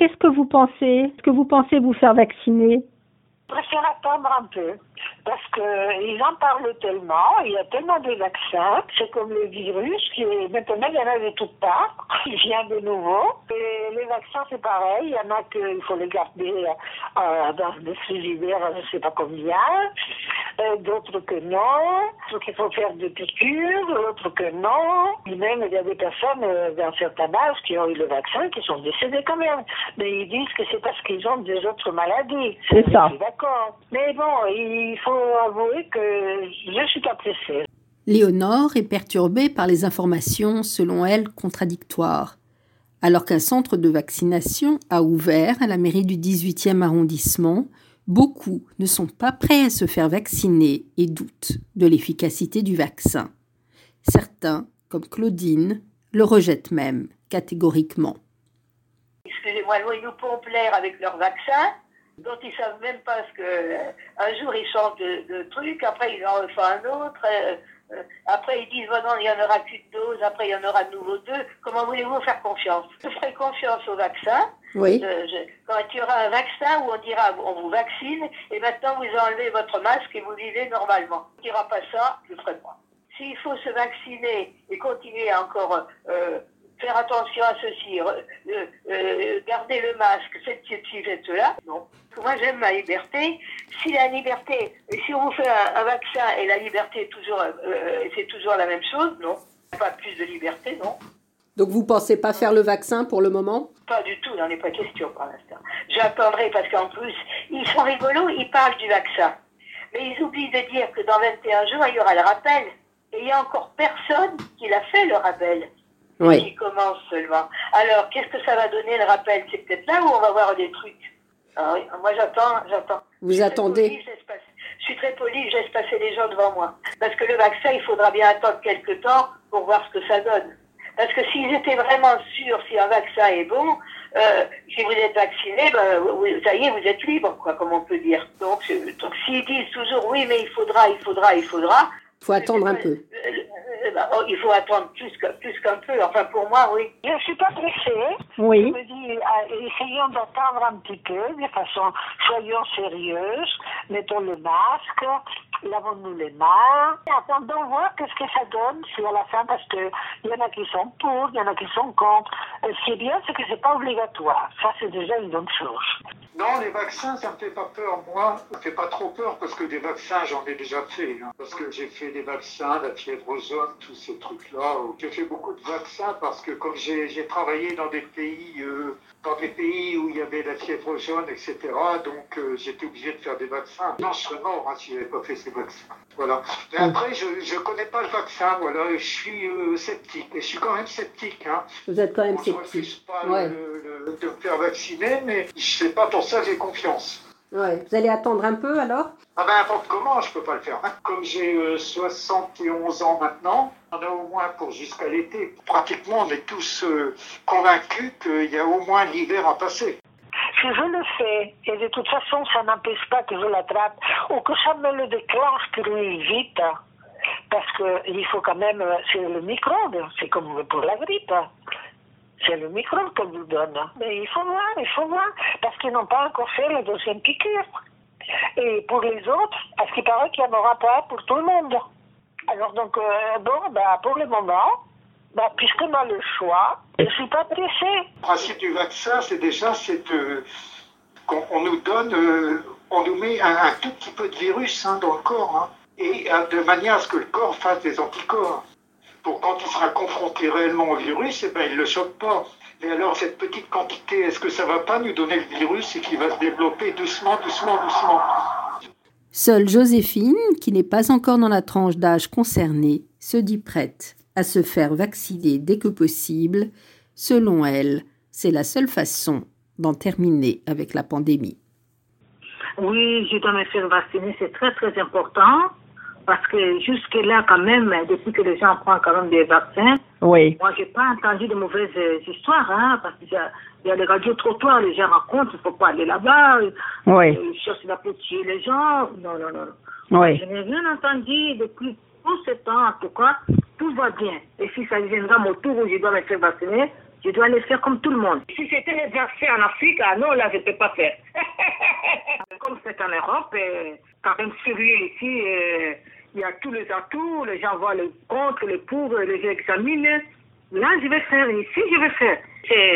qu'est-ce que vous pensez? Est-ce que vous pensez vous faire vacciner? Je préfère attendre un peu parce qu'ils en parlent tellement, il y a tellement de vaccins, c'est comme le virus, qui est, maintenant il y en a de toutes parts, il vient de nouveau. Et les vaccins c'est pareil, il y en a qu'il faut les garder euh, dans des frigidaires, je ne sais pas combien, euh, d'autres que non, d'autres qu'il faut faire des piqûres, d'autres que non. Et même il y a des personnes euh, d'un certain âge qui ont eu le vaccin qui sont décédées quand même. Mais ils disent que c'est parce qu'ils ont des autres maladies. C'est ça. D'accord. Mais bon, il faut avouer que je suis pas pressée. Léonore est perturbée par les informations, selon elle, contradictoires. Alors qu'un centre de vaccination a ouvert à la mairie du 18e arrondissement, beaucoup ne sont pas prêts à se faire vacciner et doutent de l'efficacité du vaccin. Certains, comme Claudine, le rejettent même catégoriquement. Excusez-moi, ils nous pompent l'air avec leur vaccin, dont ils savent même pas ce que. Euh, un jour ils changent de, truc, après ils en refont un autre. Euh, euh, après, ils disent, bon, non, il y en aura qu'une dose, après, il y en aura de nouveau deux. Comment voulez-vous faire confiance? Je ferai confiance au vaccin. Oui. quand il y aura un vaccin où on dira, on vous vaccine, et maintenant vous enlevez votre masque et vous vivez normalement. Il n'y aura pas ça, je ne ferai pas. S'il faut se vacciner et continuer à encore faire attention à ceci, euh, euh, garder le masque, cette ci, cette cela. Non. Moi, j'aime ma liberté. Si la liberté, si on fait un, vaccin et la liberté est toujours, euh, c'est toujours la même chose, non. Pas plus de liberté, non. Donc vous pensez pas faire le vaccin pour le moment? Pas du tout, il n'en est pas question pour l'instant. J'attendrai parce qu'en plus, ils sont rigolos, ils parlent du vaccin. Mais ils oublient de dire que dans 21 jours, il y aura le rappel. Et il n'y a encore personne qui l'a fait, le rappel oui. qui commence seulement. Alors, qu'est-ce que ça va donner le rappel? C'est peut-être là où on va voir des trucs. Ah moi, j'attends, j'attends. Vous attendez Je suis très poli, je laisse passer les gens devant moi. Parce que le vaccin, il faudra bien attendre quelques temps pour voir ce que ça donne. Parce que s'ils étaient vraiment sûrs si un vaccin est bon, euh, si vous êtes vacciné, ben, ça y est, vous êtes libre, quoi, comme on peut dire. Donc, donc s'ils disent toujours oui, mais il faudra, il faudra, il faudra. Il faut attendre un peu. Oh, il faut attendre plus qu'un plus qu'un peu. Enfin, pour moi, oui. Je ne suis pas pressée. Oui. Je me dis, ah, essayons d'attendre un petit peu, de façon, soyons sérieuses, mettons le masque, lavons-nous les mains, attendons voir qu'est-ce que ça donne, si à la fin, parce qu'il y en a qui sont pour, il y en a qui sont contre. Ce qui est bien, c'est que c'est pas obligatoire. Ça, c'est déjà une bonne chose. Non, les vaccins, ça me fait pas peur, moi. Ça me fait pas trop peur parce que des vaccins, j'en ai déjà fait. Hein. Parce que j'ai fait des vaccins, la fièvre jaune, tous ces trucs-là. J'ai fait beaucoup de vaccins parce que comme j'ai travaillé dans des pays, euh, dans des pays où il y avait la fièvre jaune, etc., donc euh, j'étais obligé de faire des vaccins. Non, je serais mort hein, si j'avais pas fait ces vaccins. Voilà. Et après, je ne connais pas le vaccin, voilà. Je suis euh, sceptique. Et je suis quand même sceptique. Hein. Vous êtes quand même sceptique. Je refuse pas de me faire vacciner, mais je sais pas pour ça j'ai confiance. Ouais. Vous allez attendre un peu alors? Ah ben n'importe comment, je peux pas le faire. Hein. Comme j'ai 71 euh, ans maintenant, on a au moins pour jusqu'à l'été. Pratiquement, on est tous euh, convaincus qu'il y a au moins l'hiver à passer. Si je le fais, et de toute façon, ça n'empêche pas que je l'attrape, ou que ça me le déclenche plus vite, parce qu'il faut quand même, euh, c'est le microbe, c'est comme pour la grippe. C'est le microbe qu'on vous donne. Mais il faut voir, il faut voir, parce qu'ils n'ont pas encore fait la deuxième piqûre. Et pour les autres, parce qu'il paraît qu'il n'y en aura pas pour tout le monde. Alors donc, euh, bon, bah, pour le moment, bah, puisqu'on a le choix, je ne suis pas pressée. Le principe du vaccin, c'est déjà qu'on nous donne, euh, on nous met un, tout petit peu de virus hein, dans le corps, hein, et euh, de manière à ce que le corps fasse des anticorps pour quand il sera confronté réellement au virus, eh ben, il ne le choque pas. Et alors, cette petite quantité, est-ce que ça va pas nous donner le virus et qu'il va se développer doucement, doucement, doucement? Seule Joséphine, qui n'est pas encore dans la tranche d'âge concernée, se dit prête à se faire vacciner dès que possible. Selon elle, c'est la seule façon d'en terminer avec la pandémie. Oui, je dois me faire vacciner, c'est très très important. Parce que jusque-là, quand même, depuis que les gens prennent quand même des vaccins, oui. moi, j'ai pas entendu de mauvaises euh, histoires, hein, parce qu'il y a, il y a les radios trottoirs, les gens racontent, il faut pas aller là-bas, oui. ils cherchent la tuer les gens. Non, non, non. Oui. Je n'ai rien entendu depuis tout ce temps, en tout cas, tout va bien. Et si ça viendra mon tour où je dois me faire vacciner, Je dois les faire comme tout le monde. Si c'était les vaccins en Afrique, ah non, là, je ne peux pas faire. comme c'est en Europe, euh, quand même sérieux ici, euh, il y a tous les atouts, les gens voient le contre, le pour, les examinent. Là, je vais faire, ici, je vais faire.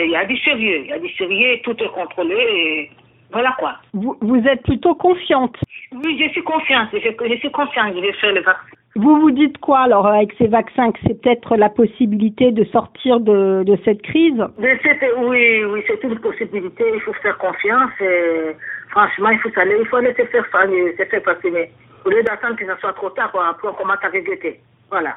Il y a du sérieux, il y a du sérieux, tout est contrôlé. Et voilà quoi. Vous, vous êtes plutôt confiante Oui, je suis confiante, je, je suis confiante, je vais faire le vaccin. Vous vous dites quoi alors avec ces vaccins que c'est peut-être la possibilité de sortir de, de cette crise Mais oui, oui, c'est une possibilité. Il faut faire confiance. Et, franchement, il faut aller, il faut aller se faire, fa- se faire vacciner. Au lieu d'attendre que ce soit trop tard, quoi, après on commence à regretter. Voilà.